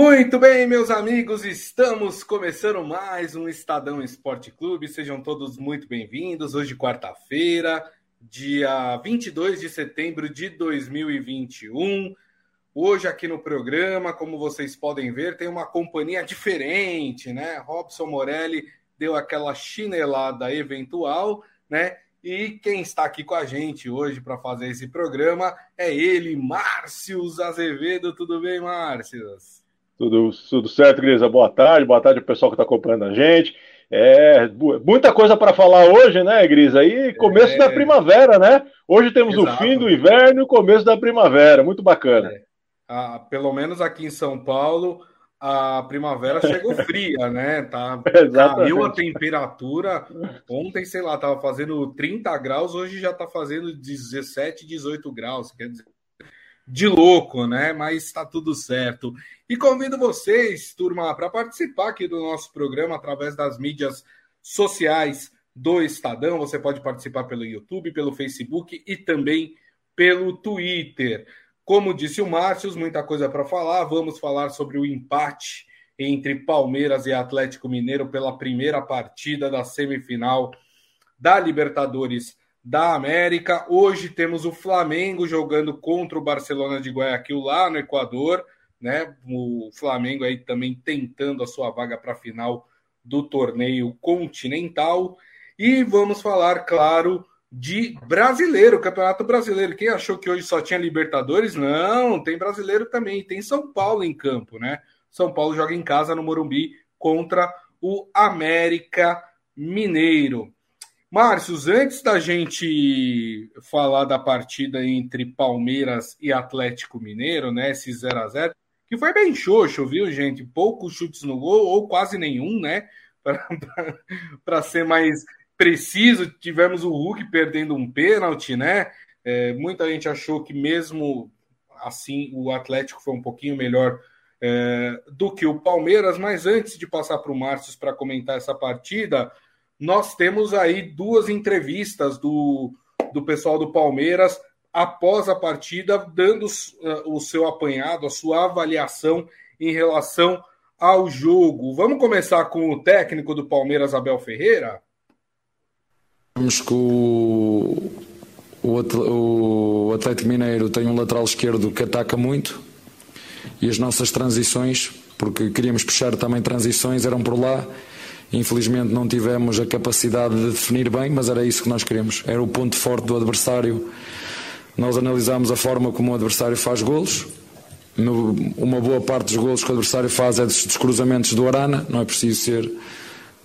Muito bem, meus amigos, estamos começando mais um Estadão Esporte Clube. Sejam todos muito bem-vindos. Hoje, quarta-feira, dia 22 de setembro de 2021. Hoje, aqui no programa, como vocês podem ver, tem uma companhia diferente, né? Robson Morelli deu aquela chinelada eventual, né? E quem está aqui com a gente hoje para fazer esse programa é ele, Márcio Azevedo. Tudo bem, Márcio? Tudo, tudo certo, Grisa? Boa tarde, boa tarde ao pessoal que está acompanhando a gente. É, muita coisa para falar hoje, né, Grisa? E começo é... da primavera, né? Hoje temos Exato. o fim do inverno e o começo da primavera. Muito bacana. É. Ah, pelo menos aqui em São Paulo, a primavera chegou fria, né? Tá, caiu a temperatura. Ontem, sei lá, tava fazendo 30 graus, hoje já tá fazendo 17, 18 graus. Quer dizer, de louco, né? Mas está tudo certo. E convido vocês, turma, para participar aqui do nosso programa através das mídias sociais do Estadão. Você pode participar pelo YouTube, pelo Facebook e também pelo Twitter. Como disse o Márcio, muita coisa para falar. Vamos falar sobre o empate entre Palmeiras e Atlético Mineiro pela primeira partida da semifinal da Libertadores da América. Hoje temos o Flamengo jogando contra o Barcelona de Guayaquil lá no Equador, né? O Flamengo aí também tentando a sua vaga para a final do torneio continental. E vamos falar, claro, de brasileiro, Campeonato Brasileiro. Quem achou que hoje só tinha Libertadores? Não, tem brasileiro também. Tem São Paulo em campo, né? São Paulo joga em casa no Morumbi contra o América Mineiro. Márcios, antes da gente falar da partida entre Palmeiras e Atlético Mineiro, né, esse 0 a 0 que foi bem xoxo, viu, gente? Poucos chutes no gol, ou quase nenhum, né? Para ser mais preciso, tivemos o Hulk perdendo um pênalti, né? É, muita gente achou que mesmo assim o Atlético foi um pouquinho melhor é, do que o Palmeiras, mas antes de passar para o Márcio para comentar essa partida, nós temos aí duas entrevistas do, do pessoal do Palmeiras após a partida, dando uh, o seu apanhado, a sua avaliação em relação ao jogo. Vamos começar com o técnico do Palmeiras, Abel Ferreira? Vamos que o, o Atlético Mineiro tem um lateral esquerdo que ataca muito e as nossas transições, porque queríamos puxar também transições, eram por lá Infelizmente não tivemos a capacidade de definir bem, mas era isso que nós queríamos. Era o ponto forte do adversário. Nós analisámos a forma como o adversário faz golos. Uma boa parte dos golos que o adversário faz é dos cruzamentos do Arana. Não é preciso ser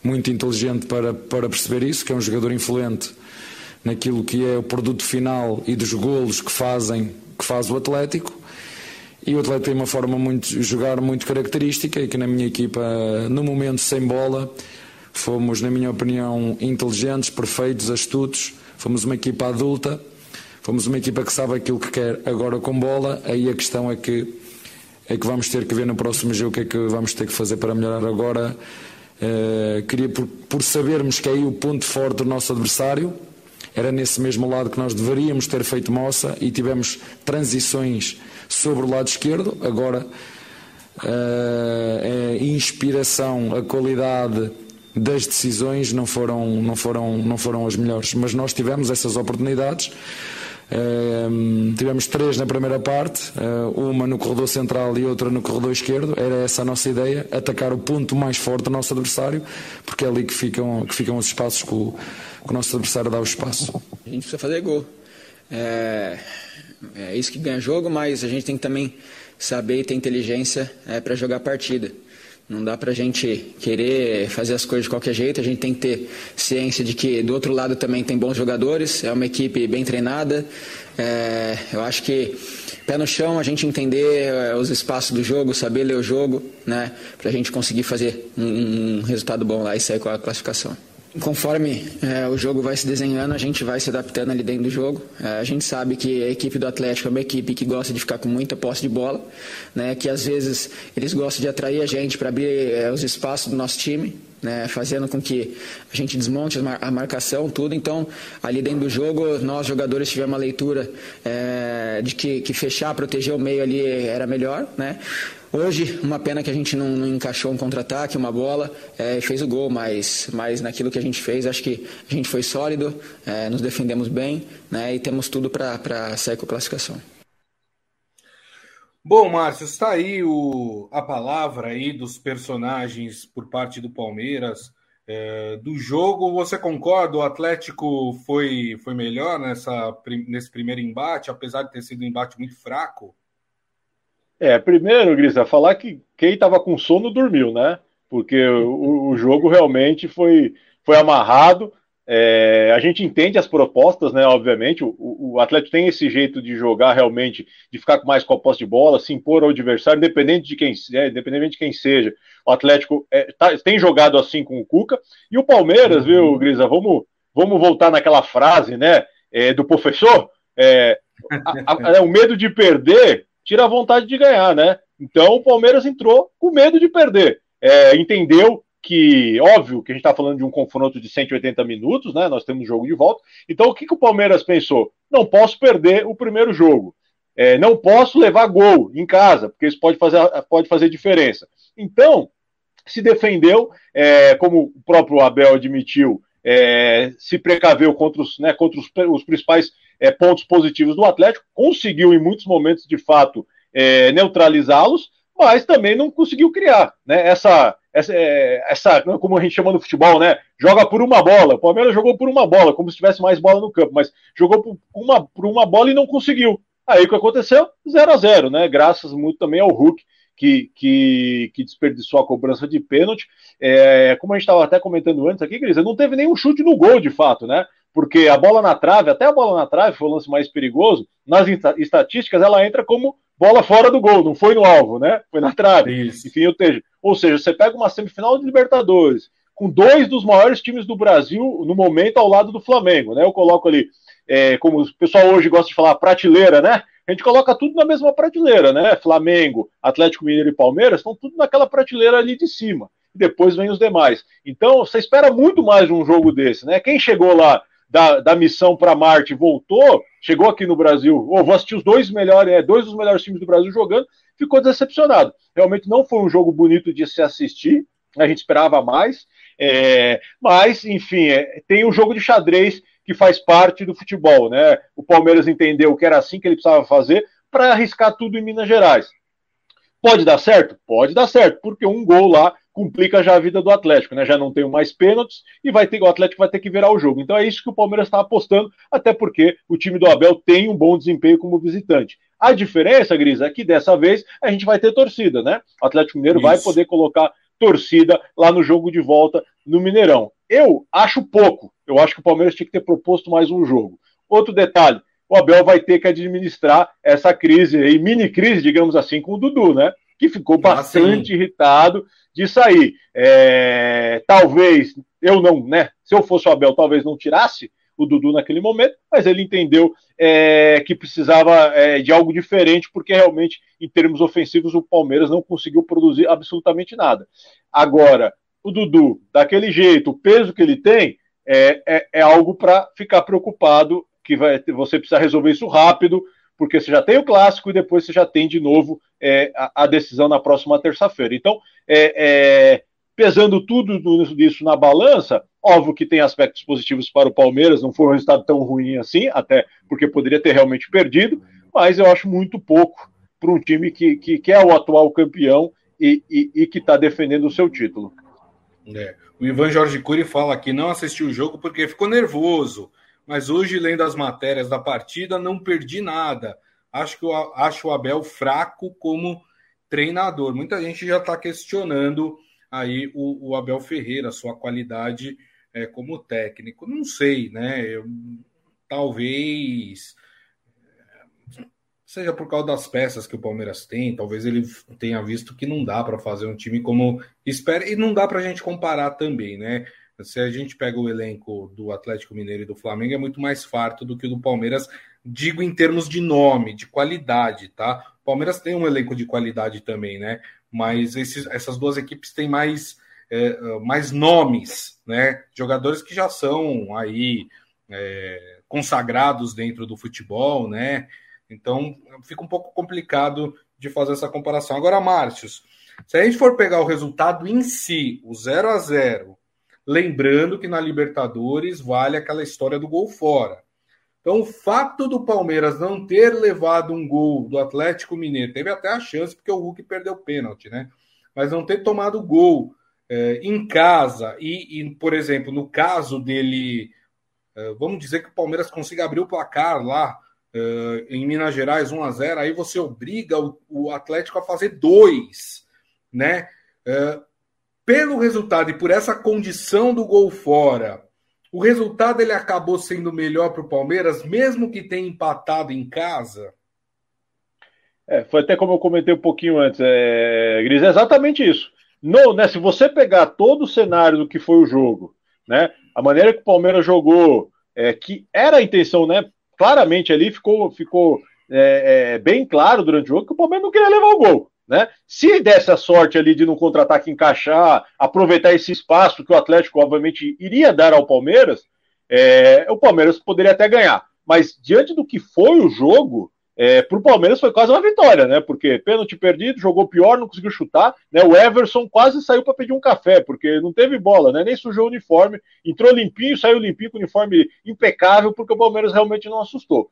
muito inteligente para, para perceber isso, que é um jogador influente naquilo que é o produto final e dos golos que fazem que faz o Atlético. E o Atlético tem uma forma muito jogar muito característica e que na minha equipa, no momento sem bola, fomos, na minha opinião, inteligentes, perfeitos, astutos. Fomos uma equipa adulta, fomos uma equipa que sabe aquilo que quer agora com bola. Aí a questão é que é que vamos ter que ver no próximo jogo o que é que vamos ter que fazer para melhorar agora. Uh, queria por, por sabermos que é aí o ponto forte do nosso adversário era nesse mesmo lado que nós deveríamos ter feito moça e tivemos transições sobre o lado esquerdo. Agora, eh, a inspiração, a qualidade das decisões não foram, não foram, não foram as melhores, mas nós tivemos essas oportunidades. Uh, tivemos três na primeira parte, uh, uma no corredor central e outra no corredor esquerdo. Era essa a nossa ideia: atacar o ponto mais forte do nosso adversário, porque é ali que ficam, que ficam os espaços que o, que o nosso adversário dá o espaço. A gente precisa fazer gol. É, é isso que ganha jogo, mas a gente tem que também saber e ter inteligência é, para jogar a partida. Não dá para a gente querer fazer as coisas de qualquer jeito, a gente tem que ter ciência de que do outro lado também tem bons jogadores, é uma equipe bem treinada. É, eu acho que pé no chão, a gente entender é, os espaços do jogo, saber ler o jogo, né, para a gente conseguir fazer um, um resultado bom lá e sair com a classificação. Conforme é, o jogo vai se desenhando, a gente vai se adaptando ali dentro do jogo. É, a gente sabe que a equipe do Atlético é uma equipe que gosta de ficar com muita posse de bola, né, que às vezes eles gostam de atrair a gente para abrir é, os espaços do nosso time, né, fazendo com que a gente desmonte a marcação, tudo. Então, ali dentro do jogo, nós jogadores tivemos uma leitura é, de que, que fechar, proteger o meio ali era melhor, né? Hoje, uma pena que a gente não, não encaixou um contra-ataque, uma bola, é, fez o gol, mas, mas naquilo que a gente fez, acho que a gente foi sólido, é, nos defendemos bem né, e temos tudo para sair com a classificação. Bom, Márcio, está aí o, a palavra aí dos personagens por parte do Palmeiras. É, do jogo, você concorda? O Atlético foi, foi melhor nessa, nesse primeiro embate, apesar de ter sido um embate muito fraco? É, primeiro, Grisa, falar que quem estava com sono dormiu, né? Porque o, o jogo realmente foi, foi amarrado. É, a gente entende as propostas, né? Obviamente, o, o, Atlético tem esse jeito de jogar realmente, de ficar mais com a posse de bola, se impor ao adversário, independente de quem, é, independente de quem seja. O Atlético é, tá, tem jogado assim com o Cuca. E o Palmeiras, uhum. viu, Grisa? Vamos, vamos voltar naquela frase, né? É, do professor. É, a, a, é, o medo de perder tira a vontade de ganhar, né? Então o Palmeiras entrou com medo de perder. É, entendeu que, óbvio, que a gente está falando de um confronto de 180 minutos, né? Nós temos jogo de volta. Então, o que, que o Palmeiras pensou? Não posso perder o primeiro jogo. É, não posso levar gol em casa, porque isso pode fazer, pode fazer diferença. Então, se defendeu, é, como o próprio Abel admitiu, é, se precaveu contra os, né, contra os, os principais é, pontos positivos do Atlético, conseguiu em muitos momentos, de fato, é, neutralizá-los, mas também não conseguiu criar né, essa essa, é, essa, como a gente chama no futebol, né? Joga por uma bola. O Palmeiras jogou por uma bola, como se tivesse mais bola no campo, mas jogou por uma, por uma bola e não conseguiu. Aí o que aconteceu? 0 a 0 né? Graças muito também ao Hulk, que, que, que desperdiçou a cobrança de pênalti. É, como a gente estava até comentando antes aqui, Cris, não teve nenhum chute no gol, de fato, né? Porque a bola na trave, até a bola na trave foi o lance mais perigoso, nas estatísticas ela entra como bola fora do gol, não foi no alvo, né? Foi na trave. Isso. Enfim, ou seja, ou seja, você pega uma semifinal de Libertadores, com dois dos maiores times do Brasil no momento ao lado do Flamengo, né? Eu coloco ali, é, como o pessoal hoje gosta de falar, prateleira, né? A gente coloca tudo na mesma prateleira, né? Flamengo, Atlético Mineiro e Palmeiras estão tudo naquela prateleira ali de cima. E depois vem os demais. Então, você espera muito mais de um jogo desse, né? Quem chegou lá da, da missão para Marte voltou, chegou aqui no Brasil, oh, vou assistir os dois melhores, é, dois dos melhores times do Brasil jogando, ficou decepcionado. Realmente não foi um jogo bonito de se assistir, a gente esperava mais, é, mas, enfim, é, tem o jogo de xadrez que faz parte do futebol, né? O Palmeiras entendeu que era assim que ele precisava fazer para arriscar tudo em Minas Gerais. Pode dar certo? Pode dar certo, porque um gol lá complica já a vida do Atlético, né? Já não tem mais pênaltis e vai ter o Atlético vai ter que virar o jogo. Então é isso que o Palmeiras está apostando, até porque o time do Abel tem um bom desempenho como visitante. A diferença, Gris, é que dessa vez a gente vai ter torcida, né? O Atlético Mineiro isso. vai poder colocar torcida lá no jogo de volta no Mineirão. Eu acho pouco. Eu acho que o Palmeiras tinha que ter proposto mais um jogo. Outro detalhe, o Abel vai ter que administrar essa crise aí, mini crise, digamos assim, com o Dudu, né? Que ficou ah, bastante ah, irritado de sair. É, talvez eu não, né? Se eu fosse o Abel, talvez não tirasse o Dudu naquele momento, mas ele entendeu é, que precisava é, de algo diferente, porque realmente, em termos ofensivos, o Palmeiras não conseguiu produzir absolutamente nada. Agora, o Dudu, daquele jeito, o peso que ele tem, é, é, é algo para ficar preocupado, que vai, você precisa resolver isso rápido, porque você já tem o clássico e depois você já tem de novo é, a, a, decisão na próxima terça-feira. Então, é, é, pesando tudo isso na balança, óbvio que tem aspectos positivos para o Palmeiras, não foi um resultado tão ruim assim, até porque poderia ter realmente perdido, mas eu acho muito pouco para um time que, que, que, é o atual campeão e, e, e que está defendendo o seu título. É. O Ivan Jorge Cury fala que não assistiu o jogo porque ficou nervoso mas hoje, lendo as matérias da partida, não perdi nada. Acho que eu acho o Abel fraco como treinador. Muita gente já está questionando aí o, o, Abel Ferreira, sua qualidade é, como técnico. Não sei, né? Eu, talvez seja por causa das peças que o Palmeiras tem, talvez ele tenha visto que não dá para fazer um time como espera, e não dá para a gente comparar também, né? Se a gente pega o elenco do Atlético Mineiro e do Flamengo, é muito mais farto do que o do Palmeiras, digo em termos de nome, de qualidade, tá? O Palmeiras tem um elenco de qualidade também, né? Mas esses, essas duas equipes têm mais, é, mais nomes, né? Jogadores que já são aí é, consagrados dentro do futebol, né? Então fica um pouco complicado de fazer essa comparação. Agora, Márcios, se a gente for pegar o resultado em si, o 0 a 0 lembrando que na Libertadores vale aquela história do gol fora. Então, o fato do Palmeiras não ter levado um gol do Atlético Mineiro, teve até a chance, porque o Hulk perdeu o pênalti, né? Mas não ter tomado gol é, em casa, e, e, por exemplo, no caso dele, é, vamos dizer que o Palmeiras consiga abrir o placar lá é, em Minas Gerais 1 a 0 aí você obriga o, o Atlético a fazer dois, né? Pelo resultado e por essa condição do gol fora, o resultado ele acabou sendo melhor para o Palmeiras, mesmo que tenha empatado em casa? É, foi até como eu comentei um pouquinho antes, é, Gris, é exatamente isso. No, né, se você pegar todo o cenário do que foi o jogo, né, a maneira que o Palmeiras jogou, é, que era a intenção, né, claramente ali ficou, ficou é, é, bem claro durante o jogo que o Palmeiras não queria levar o gol. Né? Se desse a sorte ali de no contra-ataque encaixar, aproveitar esse espaço que o Atlético, obviamente, iria dar ao Palmeiras, é, o Palmeiras poderia até ganhar. Mas diante do que foi o jogo, é, para o Palmeiras foi quase uma vitória, né? Porque pênalti perdido, jogou pior, não conseguiu chutar. Né? O Everson quase saiu para pedir um café, porque não teve bola, né? Nem sujou o uniforme, entrou limpinho, saiu limpinho com o uniforme impecável, porque o Palmeiras realmente não assustou.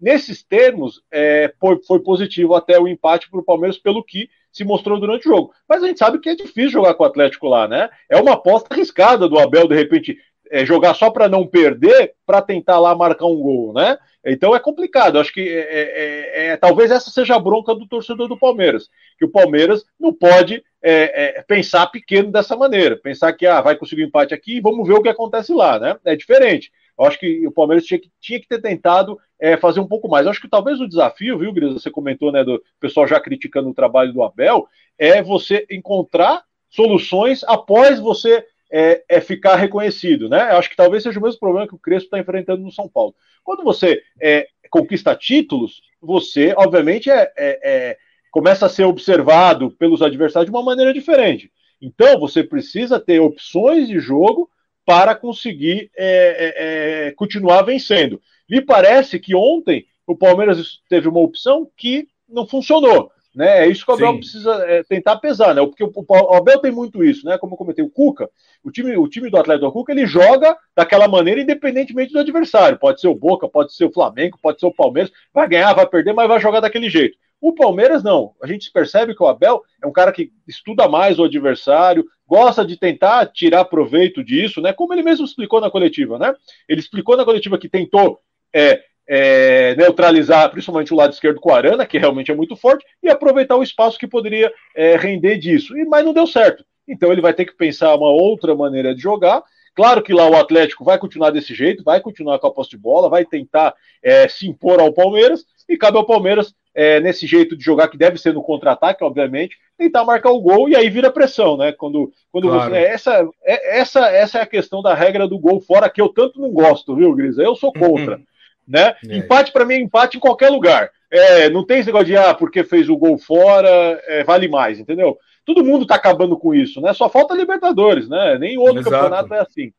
Nesses termos, é, foi, foi positivo até o empate para o Palmeiras, pelo que se mostrou durante o jogo. Mas a gente sabe que é difícil jogar com o Atlético lá, né? É uma aposta arriscada do Abel, de repente, é, jogar só para não perder, para tentar lá marcar um gol, né? Então é complicado. Acho que é, é, é, é, talvez essa seja a bronca do torcedor do Palmeiras, que o Palmeiras não pode é, pensar pequeno dessa maneira, pensar que ah, vai conseguir um empate aqui e vamos ver o que acontece lá, né? É diferente. Eu acho que o Palmeiras tinha que, tinha que ter tentado fazer um pouco mais. Eu acho que talvez o desafio, viu, Gris? Você comentou, né, do pessoal já criticando o trabalho do Abel, é você encontrar soluções após você é, é, ficar reconhecido, né? Acho que talvez seja o mesmo problema que o Crespo está enfrentando no São Paulo. Quando você é, conquista títulos, você, obviamente, é, é, é, começa a ser observado pelos adversários de uma maneira diferente. Então, você precisa ter opções de jogo para conseguir é, continuar vencendo. Me parece que ontem o Palmeiras teve uma opção que não funcionou. Né? É isso que o Abel Sim. precisa é, tentar pesar, né? Porque o, o, Abel tem muito isso, né? Como eu comentei, o Cuca, o time, o time do Atlético do Cuca, ele joga daquela maneira independentemente do adversário. Pode ser o Boca, pode ser o Flamengo, pode ser o Palmeiras, vai ganhar, vai perder, mas vai jogar daquele jeito. O Palmeiras não. A gente percebe que o Abel é um cara que estuda mais o adversário, gosta de tentar tirar proveito disso, né? Como ele mesmo explicou na coletiva, né? Ele explicou na coletiva que tentou é, é, neutralizar principalmente o lado esquerdo com o Arana, que realmente é muito forte, e aproveitar o espaço que poderia é, render disso. E, mas não deu certo. Então ele vai ter que pensar uma outra maneira de jogar. Claro que lá o Atlético vai continuar desse jeito, vai continuar com a posse de bola, vai tentar é, se impor ao Palmeiras, e cabe ao Palmeiras, é, nesse jeito de jogar, que deve ser no contra-ataque, obviamente, tentar marcar o gol e aí vira pressão, né? Quando, quando claro. você. É, essa, é, essa, essa é a questão da regra do gol fora, que eu tanto não gosto, viu, Grisa? Eu sou contra. Uhum. Né? É. Empate para mim é empate em qualquer lugar. É, não tem esse negócio de ah, porque fez o gol fora, é, vale mais, entendeu? Todo mundo está acabando com isso, né? Só falta Libertadores, né? Nem outro Exato. campeonato é assim.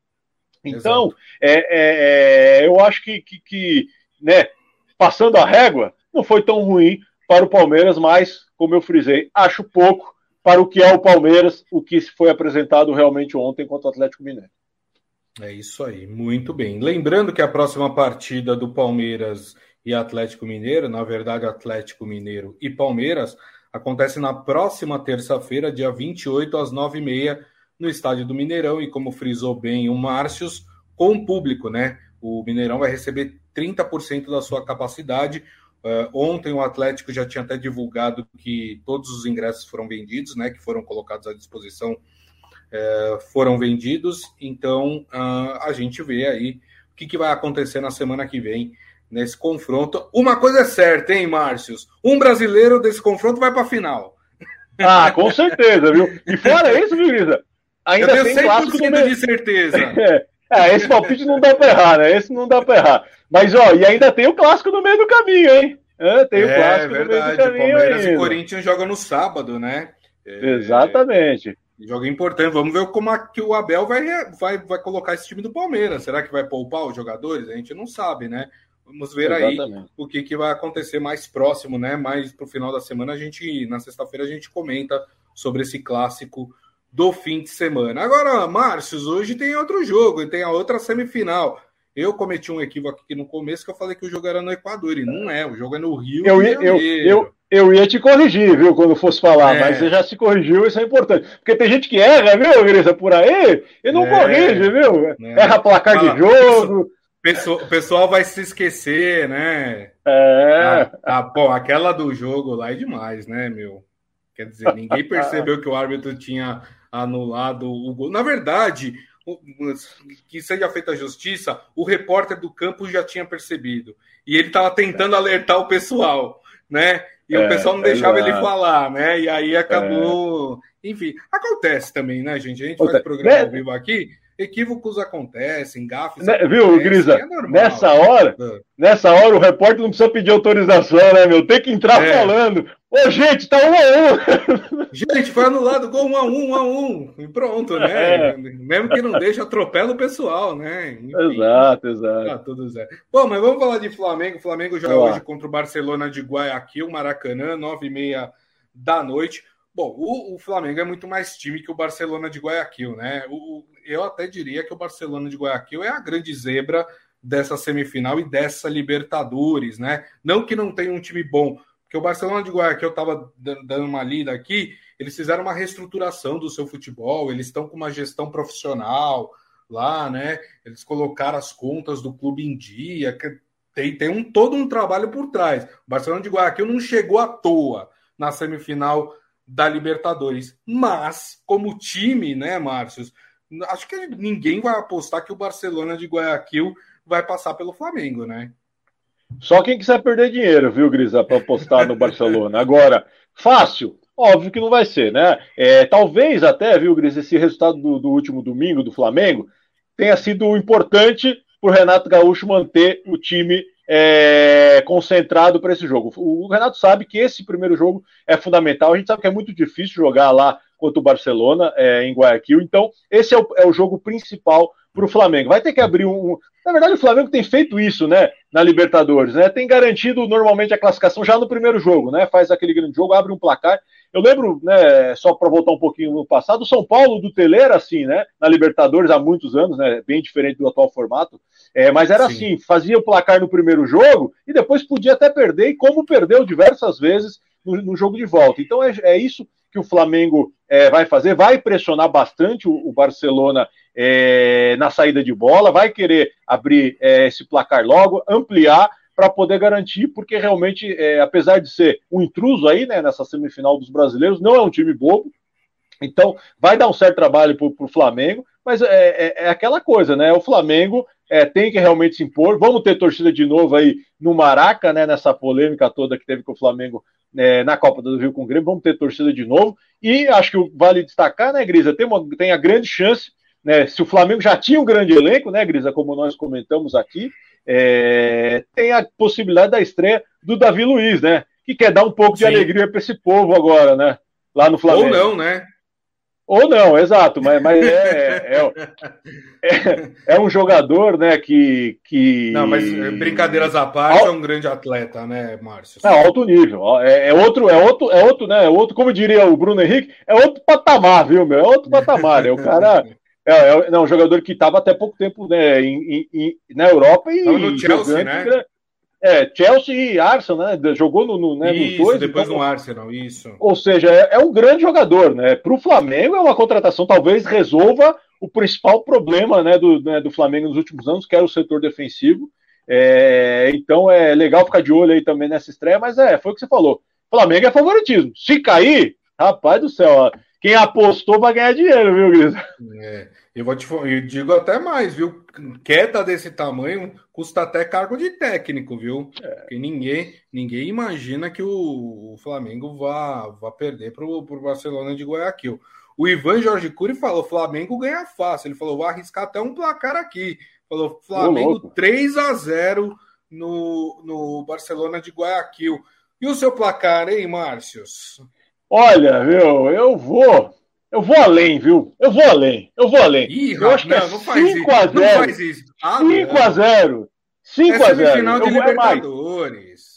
Então, é, é, é, eu acho que, que, que, né, passando a régua, não foi tão ruim para o Palmeiras, mas, como eu frisei, acho pouco para o que é o Palmeiras, o que foi apresentado realmente ontem contra o Atlético Mineiro. É isso aí, muito bem. Lembrando que a próxima partida do Palmeiras e Atlético Mineiro, na verdade, Atlético Mineiro e Palmeiras, acontece na próxima terça-feira, dia 28, às 9h30, no estádio do Mineirão. E como frisou bem o Márcios, com público, né? O Mineirão vai receber 30% da sua capacidade. Uh, ontem o Atlético já tinha até divulgado que todos os ingressos foram vendidos, né? Que foram colocados à disposição é, foram vendidos. Então uh, a gente vê aí o que, que, vai acontecer na semana que vem nesse confronto. Uma coisa é certa, hein, Márcios? Um brasileiro desse confronto vai para a final. Ah, com certeza, viu? E fora isso, viu, Grisa? Ainda Eu tenho tem 100% clássico de certeza. É, esse palpite não dá para errar, né? Esse não dá para errar. Mas, ó, e ainda tem o clássico no meio do caminho, hein? É, tem o é, clássico verdade. no meio do caminho. Palmeiras ainda. e Corinthians jogam no sábado, né? É, Exatamente. Jogo importante. Vamos ver como é que o Abel vai, vai, vai colocar esse time do Palmeiras. Será que vai poupar os jogadores? A gente não sabe, né? Vamos ver Exatamente. aí o que, que vai acontecer mais próximo, né? Mais para o final da semana, a gente, na sexta-feira, a gente comenta sobre esse clássico do fim de semana. Agora, Márcio, hoje tem outro jogo, tem a outra semifinal. Eu cometi um equívoco aqui no começo que eu falei que o jogo era no Equador, e não é, o jogo é no Rio eu, Janeiro. Eu, eu, eu ia te corrigir, viu, quando fosse falar, é. mas você já se corrigiu, isso é importante. Porque tem gente que erra, viu, Grisa, por aí, e não é. corrige, viu? É. Erra placar Fala, de jogo. O pessoal vai se esquecer, né? É. Ah, ah, bom, aquela do jogo lá é demais, né, meu? Quer dizer, ninguém percebeu que o árbitro tinha anulado o gol. Na verdade, que seja feita a justiça, o repórter do campo já tinha percebido. E ele estava tentando alertar o pessoal, né? E é, o pessoal não deixava ele falar, né? E aí acabou. É. Enfim, acontece também, né, gente? A gente faz programa ao vivo aqui, equívocos acontecem, gafes. Né, viu, Grisa? É nessa hora, ah. nessa hora o repórter não precisa pedir autorização, né, meu? Tem que entrar é. falando. Ô, gente, tá um a um. Gente, foi anulado gol um a um, um a um. E pronto, né? É. Mesmo que não deixe, atropela o pessoal, né? Enfim, exato, exato. Tá tudo certo. Bom, mas vamos falar de Flamengo. O Flamengo joga hoje contra o Barcelona de Guayaquil, Maracanã, nove e meia da noite. Bom, o, o, Flamengo é muito mais time que o Barcelona de Guayaquil, né? O, eu até diria que o Barcelona de Guayaquil é a grande zebra dessa semifinal e dessa Libertadores, né? Não que não tenha um time bom, porque o Barcelona de Guayaquil, estava dando uma lida aqui, eles fizeram uma reestruturação do seu futebol, eles estão com uma gestão profissional lá, né? Eles colocaram as contas do clube em dia, tem, tem um, todo um trabalho por trás. O Barcelona de Guayaquil não chegou à toa na semifinal da Libertadores, mas como time, né, Márcio? Acho que ninguém vai apostar que o Barcelona de Guayaquil vai passar pelo Flamengo, né? Só quem quiser perder dinheiro, viu, Grisa, para apostar no Barcelona. Agora, fácil, óbvio que não vai ser, né? É, talvez até, viu, Grisa, esse resultado do, do último domingo do Flamengo tenha sido importante para o Renato Gaúcho manter o time é, concentrado para esse jogo. O Renato sabe que esse primeiro jogo é fundamental. A gente sabe que é muito difícil jogar lá contra o Barcelona é, em Guayaquil. Então, esse é o, é o jogo principal para o Flamengo. Vai ter que abrir um. Na verdade, o Flamengo tem feito isso, né? Na Libertadores, né? Tem garantido normalmente a classificação já no primeiro jogo, né? Faz aquele grande jogo, abre um placar. Eu lembro, né, só para voltar um pouquinho no passado, o São Paulo do Tele era assim, né? Na Libertadores há muitos anos, né? Bem diferente do atual formato. É, mas era Sim. assim, fazia o placar no primeiro jogo e depois podia até perder, e como perdeu diversas vezes no, no jogo de volta. Então é, é isso que o Flamengo é, vai fazer, vai pressionar bastante o, o Barcelona é, na saída de bola, vai querer abrir é, esse placar logo, ampliar para poder garantir, porque realmente, é, apesar de ser um intruso aí, né, nessa semifinal dos brasileiros, não é um time bobo, então vai dar um certo trabalho para o Flamengo, mas é, é, é, aquela coisa, né? O Flamengo é, tem que realmente se impor. Vamos ter torcida de novo aí no Maraca, né? Nessa polêmica toda que teve com o Flamengo é, na Copa do Rio com o Grêmio. Vamos ter torcida de novo. E acho que vale destacar, né, Grisa? Tem, uma, tem a grande chance, né? Se o Flamengo já tinha um grande elenco, né, Grisa? Como nós comentamos aqui, é, tem a possibilidade da estreia do Davi Luiz, né? Que quer dar um pouco Sim. de alegria para esse povo agora, né? Lá no Flamengo. Ou não, né? Ou não, exato, mas, mas é, é, é, é, um jogador, né, que, que... Não, mas é, brincadeiras à parte, é um grande atleta, né, Márcio? É alto nível, é, é, outro, é outro, é outro, né, outro, como diria o Bruno Henrique, é outro patamar, viu, meu, é outro patamar, é o cara... É, é, não, um jogador que estava até pouco tempo né, em, em, na Europa e no Chelsea, né? É, Chelsea e Arsenal, né? Jogou no, no, né, isso, nos dois. Depois então, no Arsenal, isso. Ou seja, é, é um grande jogador, né? Para o Flamengo é uma contratação, talvez resolva o principal problema né, do, né, do Flamengo nos últimos anos, que era o setor defensivo. É, então é legal ficar de olho aí também nessa estreia, mas é, foi o que você falou. Flamengo é favoritismo. Se cair, rapaz do céu, ó, quem apostou vai ganhar dinheiro, viu, Gris? É. Eu vou te eu digo até mais, viu? Queda desse tamanho custa até cargo de técnico, viu? É. Porque ninguém, ninguém imagina que o, o Flamengo vá, vá perder para o Barcelona de Guayaquil. O Ivan Jorge Cury falou: Flamengo ganha fácil. Ele falou: vou arriscar até um placar aqui. Falou: Flamengo 3 a 0 no, no Barcelona de Guayaquil. E o seu placar, hein, Márcios? Olha, viu, eu vou eu vou além, viu? Eu vou além. Eu vou além. Ih, eu acho que é 5 a 0. 5 a 0. 5 a 0 final de Libertadores.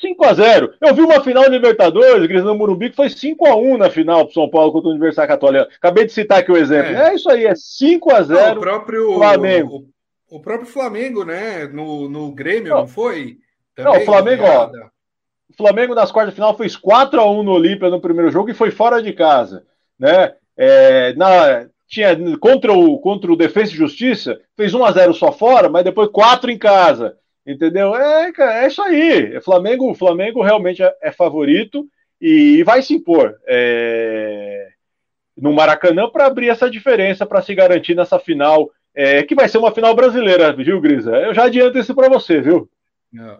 5 a 0 Eu vi uma final de Libertadores, Gris no Murumbi, que foi 5 a 1 na final pro São Paulo contra a Universidade Católica. Acabei de citar aqui o exemplo. É, é isso aí, é 5 a 0 não, o próprio Flamengo. O, o, próprio Flamengo, né? No, no Grêmio, não, não foi? Também não, o Flamengo, ó, o Flamengo nas quartas de final fez 4 a 1 no Olímpia no primeiro jogo e foi fora de casa, né? É, na, tinha contra o contra o Defesa e Justiça, fez 1 a 0 só fora, mas depois 4 em casa. Entendeu? É, é isso aí. Flamengo, o Flamengo realmente é, é favorito e vai se impor é, no Maracanã para abrir essa diferença, para se garantir nessa final, é, que vai ser uma final brasileira, viu, Grisa? Eu já adianto isso para você, viu?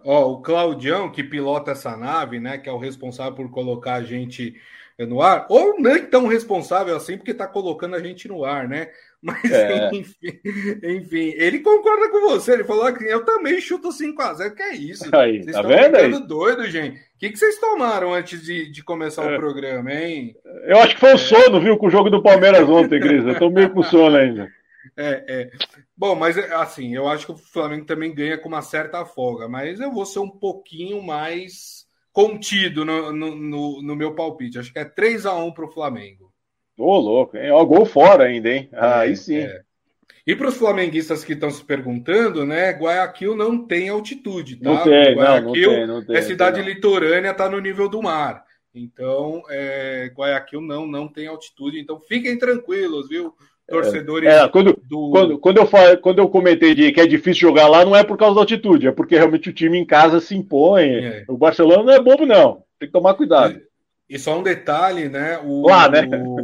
Ó, o Claudião, que pilota essa nave, né, que é o responsável por colocar a gente no ar, ou nem tão responsável assim, porque está colocando a gente no ar, né? Mas, é. enfim, enfim, ele concorda com você. Ele falou que eu também chuto 5x0. Que é isso? Aí, vocês tá estão vendo ficando aí? doido, gente. O que, que vocês tomaram antes de, de começar é. o programa, hein? Eu acho que foi o é. sono, viu, com o jogo do Palmeiras ontem, Cris. Eu tô meio com sono ainda. É, é. Bom, mas assim, eu acho que o Flamengo também ganha com uma certa folga, mas eu vou ser um pouquinho mais contido no, no, no, meu palpite. Acho que é 3 a 1 para o Flamengo. Ô, louco, hein? Ó, gol fora ainda, hein? É, Aí sim. É. E para os flamenguistas que estão se perguntando, né? Guayaquil não tem altitude, tá? Não tem, Guayaquil não, não tem, não tem, é cidade não. litorânea, está no nível do mar. Então, é, Guayaquil não, não tem altitude. Então, fiquem tranquilos, viu? Torcedores. É, quando, do... quando, quando, eu, quando eu comentei de que é difícil jogar lá, não é por causa da altitude, é porque realmente o time em casa se impõe. É. O Barcelona não é bobo, não. Tem que tomar cuidado. E só um detalhe, né? O, Lá, né? O,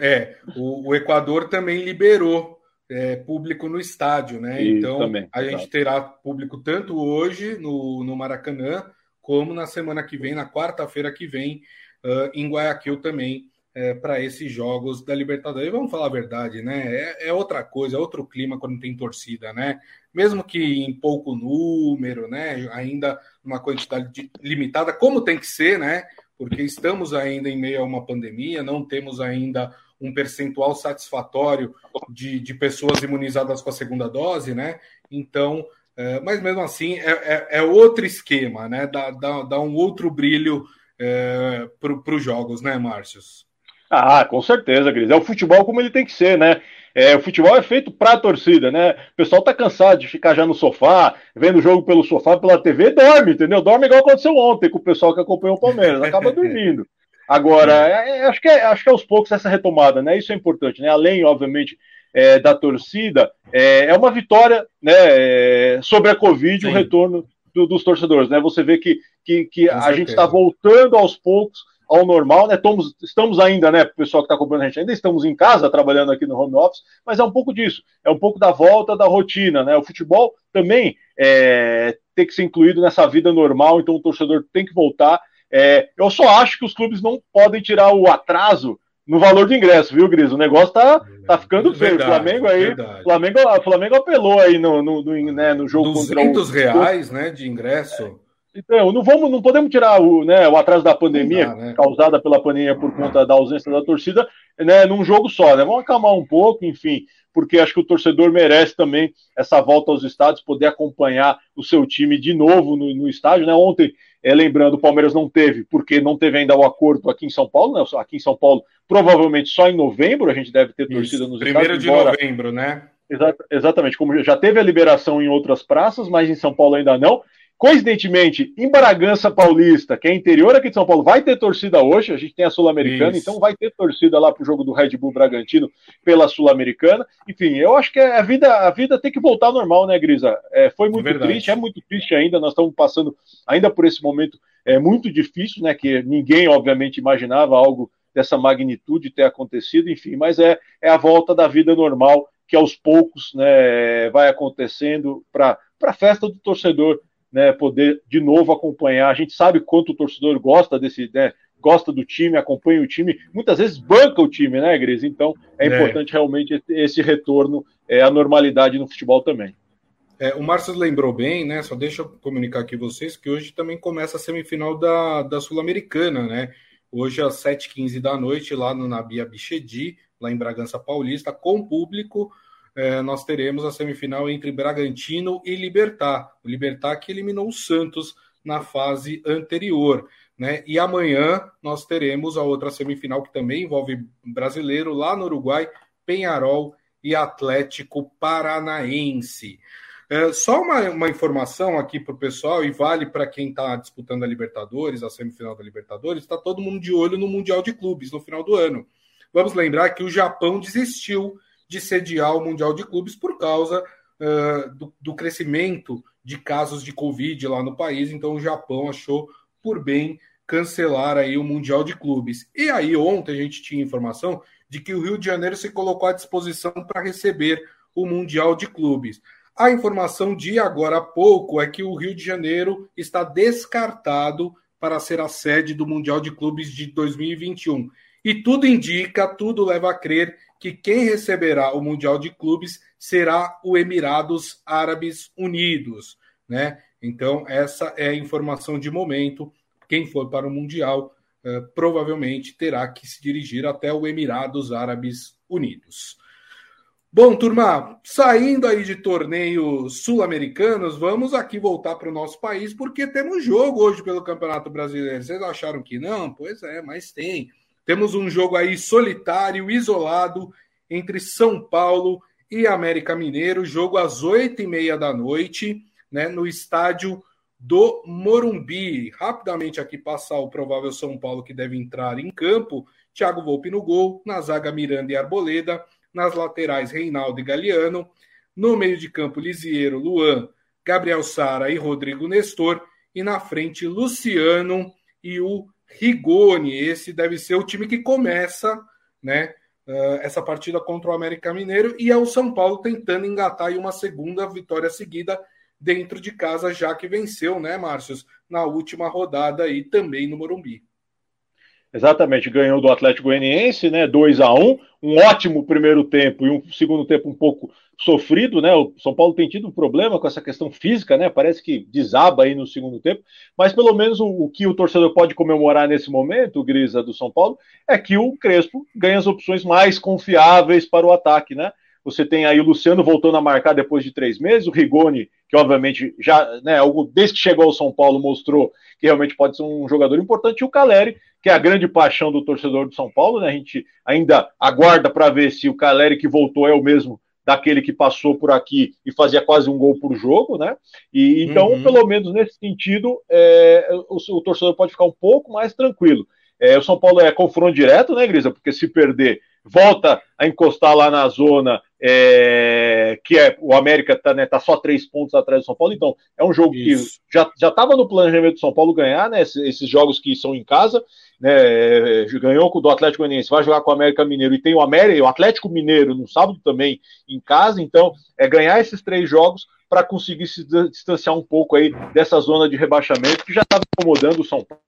é, o, o, Equador também liberou é, público no estádio, né? Isso, então também, a gente terá público tanto hoje no, no Maracanã, como na semana que vem, na quarta-feira que vem, uh, em Guayaquil também, é, para esses jogos da Libertadores. E vamos falar a verdade, né? É, é, outra coisa, é outro clima quando tem torcida, né? Mesmo que em pouco número, né? Ainda uma quantidade limitada, como tem que ser, né? porque estamos ainda em meio a uma pandemia, não temos ainda um percentual satisfatório de, de pessoas imunizadas com a segunda dose, né? Então, é, mas mesmo assim é, é, é, outro esquema, né? Dá, dá, dá um outro brilho é, para os jogos, né, Márcios? Ah, com certeza, Cris. É o futebol como ele tem que ser, né? É, o futebol é feito para a torcida, né? O pessoal tá cansado de ficar já no sofá, vendo o jogo pelo sofá, pela TV, dorme, entendeu? Dorme igual aconteceu ontem com o pessoal que acompanhou o Palmeiras, acaba dormindo. Agora, é, é, acho, que é, acho que é aos poucos essa retomada, né? Isso é importante, né? Além, obviamente, é, da torcida, é, é uma vitória né, é, sobre a Covid, Sim. o retorno do, dos torcedores, né? Você vê que, que, que a gente está voltando aos poucos ao normal, né? Estamos, estamos ainda, né, pessoal que está acompanhando a gente, ainda estamos em casa trabalhando aqui no home office, mas é um pouco disso, é um pouco da volta da rotina, né? O futebol também é, tem que ser incluído nessa vida normal, então o torcedor tem que voltar. É, eu só acho que os clubes não podem tirar o atraso no valor do ingresso, viu, Gris? O negócio tá, tá ficando feio. Verdade, Flamengo aí, Flamengo, Flamengo apelou aí no, no, no, né, no jogo 200 contra o... reais, né, de ingresso. Então, não, vamos, não podemos tirar o, né, o atraso da pandemia, dá, né? causada pela pandemia por conta da ausência da torcida, né, num jogo só, né? Vamos acalmar um pouco, enfim, porque acho que o torcedor merece também essa volta aos estádios, poder acompanhar o seu time de novo no, no estádio, né? Ontem, é, lembrando, o Palmeiras não teve, porque não teve ainda o acordo aqui em São Paulo, né? Aqui em São Paulo, provavelmente só em novembro a gente deve ter torcida Isso, nos primeiro estádios. Primeiro de novembro, né? exatamente, como já teve a liberação em outras praças, mas em São Paulo ainda não. Coincidentemente, em Bragança Paulista, que é interior aqui de São Paulo, vai ter torcida hoje. A gente tem a Sul-Americana, então vai ter torcida lá para o jogo do Red Bull Bragantino pela Sul-Americana. Enfim, eu acho que a vida, a vida tem que voltar ao normal, né, Grisa? É, foi muito Verdade. triste, é muito triste ainda. Nós estamos passando ainda por esse momento é muito difícil, né? Que ninguém, obviamente, imaginava algo dessa magnitude ter acontecido, enfim, mas é, é a volta da vida normal que aos poucos né, vai acontecendo para a festa do torcedor né, poder de novo acompanhar. A gente sabe quanto o torcedor gosta desse, né, gosta do time, acompanha o time, muitas vezes banca o time, né, Gris? Então é, é. importante realmente esse retorno é, à normalidade no futebol também. É, o Márcio lembrou bem, né? Só deixa eu comunicar aqui vocês que hoje também começa a semifinal da, da Sul-Americana, né? Hoje às 7h15 da noite, lá no Nabia Bichedi, lá em Bragança Paulista, com público é, nós teremos a semifinal entre Bragantino e Libertar. O Libertar que eliminou o Santos na fase anterior. Né? E amanhã nós teremos a outra semifinal que também envolve brasileiro lá no Uruguai, Penharol e Atlético Paranaense. É, só uma, uma informação aqui para o pessoal, e vale para quem está disputando a Libertadores, a semifinal da Libertadores, está todo mundo de olho no Mundial de Clubes no final do ano. Vamos lembrar que o Japão desistiu de sediar o Mundial de Clubes por causa uh, do, do crescimento de casos de Covid lá no país, então o Japão achou por bem cancelar aí o Mundial de Clubes. E aí ontem a gente tinha informação de que o Rio de Janeiro se colocou à disposição para receber o Mundial de Clubes. A informação de agora há pouco é que o Rio de Janeiro está descartado para ser a sede do Mundial de Clubes de 2021. E tudo indica, tudo leva a crer que quem receberá o Mundial de Clubes será o Emirados Árabes Unidos, né? Então, essa é a informação de momento. Quem for para o Mundial uh, provavelmente terá que se dirigir até o Emirados Árabes Unidos. Bom, turma, saindo aí de torneios sul-americanos, vamos aqui voltar para o nosso país, porque temos jogo hoje pelo Campeonato Brasileiro. Vocês acharam que não? Pois é, mas tem. Temos um jogo aí solitário, isolado, entre São Paulo e América Mineiro, jogo às oito e meia da noite, né, no estádio do Morumbi. Rapidamente aqui passar o provável São Paulo que deve entrar em campo. Thiago Volpe no gol, na zaga Miranda e Arboleda, nas laterais Reinaldo e Galeano, no meio de campo Lisiero, Luan, Gabriel Sara e Rodrigo Nestor, e na frente Luciano e o Rigoni. Esse deve ser o time que começa, né? Uh, essa partida contra o América Mineiro e é o São Paulo tentando engatar uma segunda vitória seguida dentro de casa, já que venceu, né, Márcios, na última rodada aí também no Morumbi. Exatamente, ganhou do Atlético Goianiense, né? 2 a 1 um ótimo primeiro tempo e um segundo tempo um pouco sofrido, né? O São Paulo tem tido um problema com essa questão física, né? Parece que desaba aí no segundo tempo, mas pelo menos o, o que o torcedor pode comemorar nesse momento, Grisa, do São Paulo, é que o Crespo ganha as opções mais confiáveis para o ataque, né? Você tem aí o Luciano voltando a marcar depois de três meses, o Rigoni, que obviamente já, né, desde que chegou ao São Paulo, mostrou que realmente pode ser um jogador importante, e o Caleri, que é a grande paixão do torcedor do São Paulo, né? A gente ainda aguarda para ver se o Caleri que voltou é o mesmo daquele que passou por aqui e fazia quase um gol por jogo, né? E então, uhum. pelo menos nesse sentido, é, o, o, torcedor pode ficar um pouco mais tranquilo. É, o São Paulo é confronto direto, né, Grisa? Porque se perder, volta a encostar lá na zona é, que é o América tá, né, tá só três pontos atrás do São Paulo, então é um jogo Isso. que já estava no planejamento do São Paulo ganhar, né? Esses, esses, jogos que são em casa, né? Ganhou do Atlético Goianiense, vai jogar com o América Mineiro e tem o América, o Atlético Mineiro no sábado também em casa, então é ganhar esses três jogos para conseguir se distanciar um pouco aí dessa zona de rebaixamento que já estava incomodando o São Paulo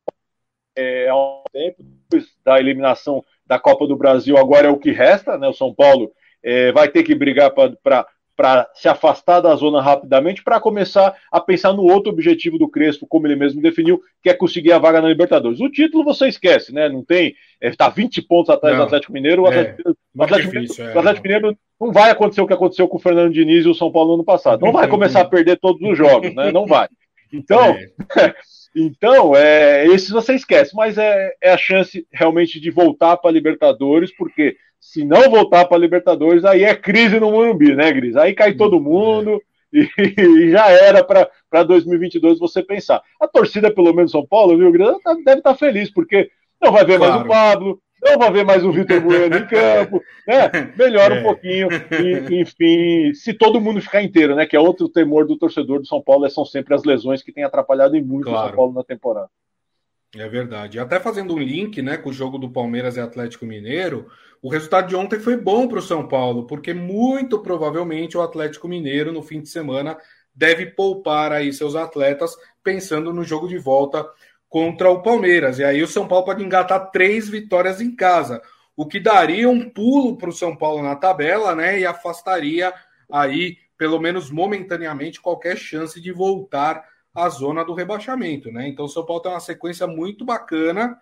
é, há um tempo, depois da eliminação da Copa do Brasil, agora é o que resta, né? O São Paulo é, vai ter que brigar para se afastar da zona rapidamente para começar a pensar no outro objetivo do Crespo, como ele mesmo definiu, que é conseguir a vaga na Libertadores. O título você esquece, né? Não tem. Está é, 20 pontos atrás não, do Atlético Mineiro. O Atlético, é, o Atlético, difícil, Mineiro, é, o Atlético Mineiro não vai acontecer o que aconteceu com o Fernando Diniz e o São Paulo no ano passado. Não vai começar a perder todos os jogos, né? Não vai. Então. É. Então, é, esse você esquece, mas é, é a chance realmente de voltar para a Libertadores, porque se não voltar para a Libertadores, aí é crise no Morumbi, né, Gris? Aí cai todo mundo e, e já era para 2022 você pensar. A torcida, pelo menos São Paulo, viu, Gris, tá, deve estar tá feliz, porque não vai ver claro. mais o Pablo, não vai ver mais o Vitor Bueno em campo, né? Melhora é. um pouquinho, e, enfim, se todo mundo ficar inteiro, né? Que é outro temor do torcedor do São Paulo, são sempre as lesões que têm atrapalhado em muito claro. o São Paulo na temporada. É verdade. Até fazendo um link né, com o jogo do Palmeiras e Atlético Mineiro, o resultado de ontem foi bom para o São Paulo, porque muito provavelmente o Atlético Mineiro, no fim de semana, deve poupar aí seus atletas, pensando no jogo de volta contra o Palmeiras. E aí o São Paulo pode engatar três vitórias em casa, o que daria um pulo para o São Paulo na tabela, né? E afastaria aí, pelo menos momentaneamente, qualquer chance de voltar a zona do rebaixamento, né? Então o São Paulo tem uma sequência muito bacana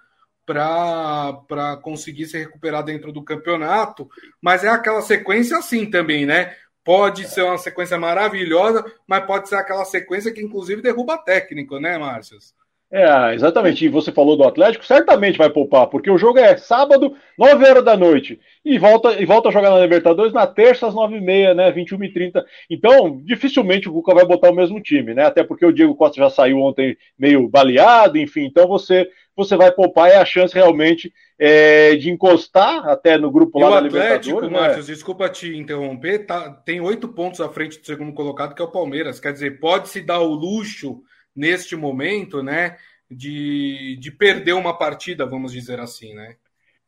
para conseguir se recuperar dentro do campeonato, mas é aquela sequência assim também, né? pode ser uma sequência maravilhosa, mas pode ser aquela sequência que inclusive derruba técnico, né, Márcio? É, exatamente. E você falou do Atlético, certamente vai poupar, porque o jogo é sábado, 9 horas da noite, e volta, e volta a jogar na Libertadores na terça às 9h30, né? 21 e 30 Então, dificilmente o Cuca vai botar o mesmo time, né? Até porque o Diego Costa já saiu ontem meio baleado, enfim. Então você, você vai poupar, é a chance realmente é, de encostar até no grupo lá e da Atlético, Libertadores. Marcos, né? desculpa te interromper, tá, tem oito pontos à frente do segundo colocado, que é o Palmeiras. Quer dizer, pode se dar o luxo neste momento, né, de, de perder uma partida, vamos dizer assim, né?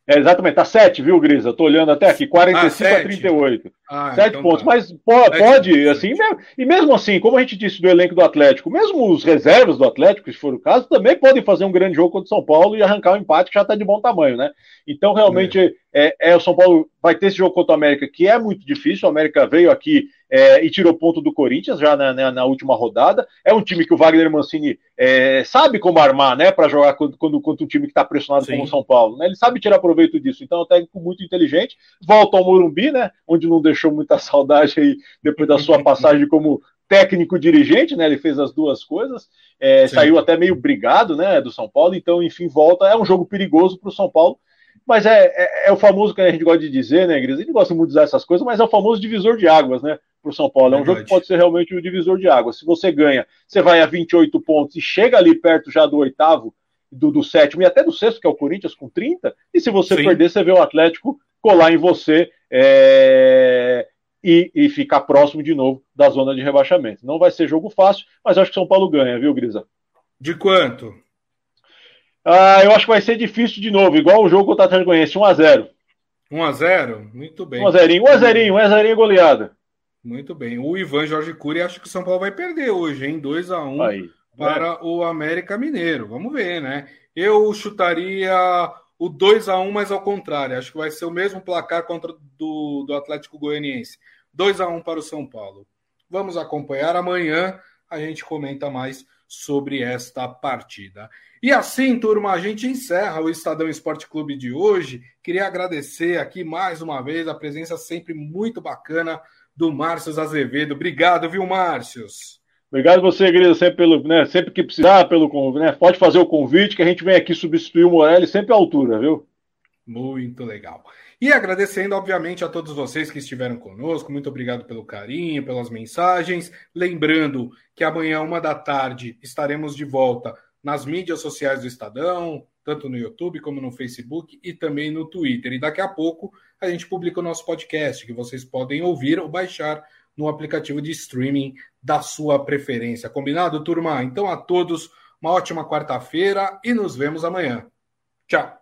É, exatamente, tá 7, viu, Grisa? Eu tô olhando até aqui, 45 ah, a 38. Ah, 7 então pontos. Tá. Mas pode, pode assim, e mesmo assim, como a gente disse do elenco do Atlético, mesmo os reservas do Atlético, se for o caso, também podem fazer um grande jogo contra o São Paulo e arrancar um empate que já tá de bom tamanho, né? Então, realmente, é. É, é, o São Paulo vai ter esse jogo contra o América, que é muito difícil. O América veio aqui é, e tirou ponto do Corinthians já na, na, na, última rodada. É um time que o Wagner Mancini é, sabe como armar, né, para jogar quando, quando, contra um time que está pressionado Sim. como o São Paulo. Né? Ele sabe tirar proveito disso. Então, é um técnico muito inteligente. Volta ao Morumbi, né, onde não deixou muita saudade aí depois da sua passagem como técnico dirigente, né? Ele fez as duas coisas. É, saiu até meio brigado, né, do São Paulo. Então, enfim, volta. É um jogo perigoso para o São Paulo mas é, é, é, o famoso que a gente gosta de dizer, né, Gris? A gente gosta muito de usar essas coisas, mas é o famoso divisor de águas, né? Para o São Paulo. É um jogo que pode ser realmente o divisor de águas. Se você ganha, você vai a 28 pontos e chega ali perto já do oitavo, do, do sétimo e até do sexto, que é o Corinthians, com 30. E se você Sim. perder, você vê o Atlético colar em você é, e, e ficar próximo de novo da zona de rebaixamento. Não vai ser jogo fácil, mas acho que São Paulo ganha, viu, Grisa? De quanto? Ah, eu acho que vai ser difícil de novo, igual o jogo contra o Atlético Goianiense, 1x0. 1x0? Muito bem. 1x0, 1x0, 1x0 goleada. Muito bem. O Ivan Jorge Cury acho que o São Paulo vai perder hoje, hein? 2x1 para é. o América Mineiro. Vamos ver, né? Eu chutaria o 2x1, mas ao contrário. Acho que vai ser o mesmo placar contra do, do Atlético Goianiense. 2x1 para o São Paulo. Vamos acompanhar. Amanhã a gente comenta mais sobre esta partida. E assim, turma, a gente encerra o Estadão Esporte Clube de hoje. Queria agradecer aqui mais uma vez a presença sempre muito bacana do Márcio Azevedo. Obrigado, viu, Márcio? Obrigado você, Grisa, sempre, pelo, né, sempre que precisar, pelo, né, pode fazer o convite que a gente vem aqui substituir o Morelli sempre à altura, viu? Muito legal. E agradecendo, obviamente, a todos vocês que estiveram conosco. Muito obrigado pelo carinho, pelas mensagens. Lembrando que amanhã, uma da tarde, estaremos de volta nas mídias sociais do Estadão, tanto no YouTube como no Facebook e também no Twitter. E daqui a pouco a gente publica o nosso podcast, que vocês podem ouvir ou baixar no aplicativo de streaming da sua preferência. Combinado, turma? Então a todos uma ótima quarta-feira e nos vemos amanhã. Tchau.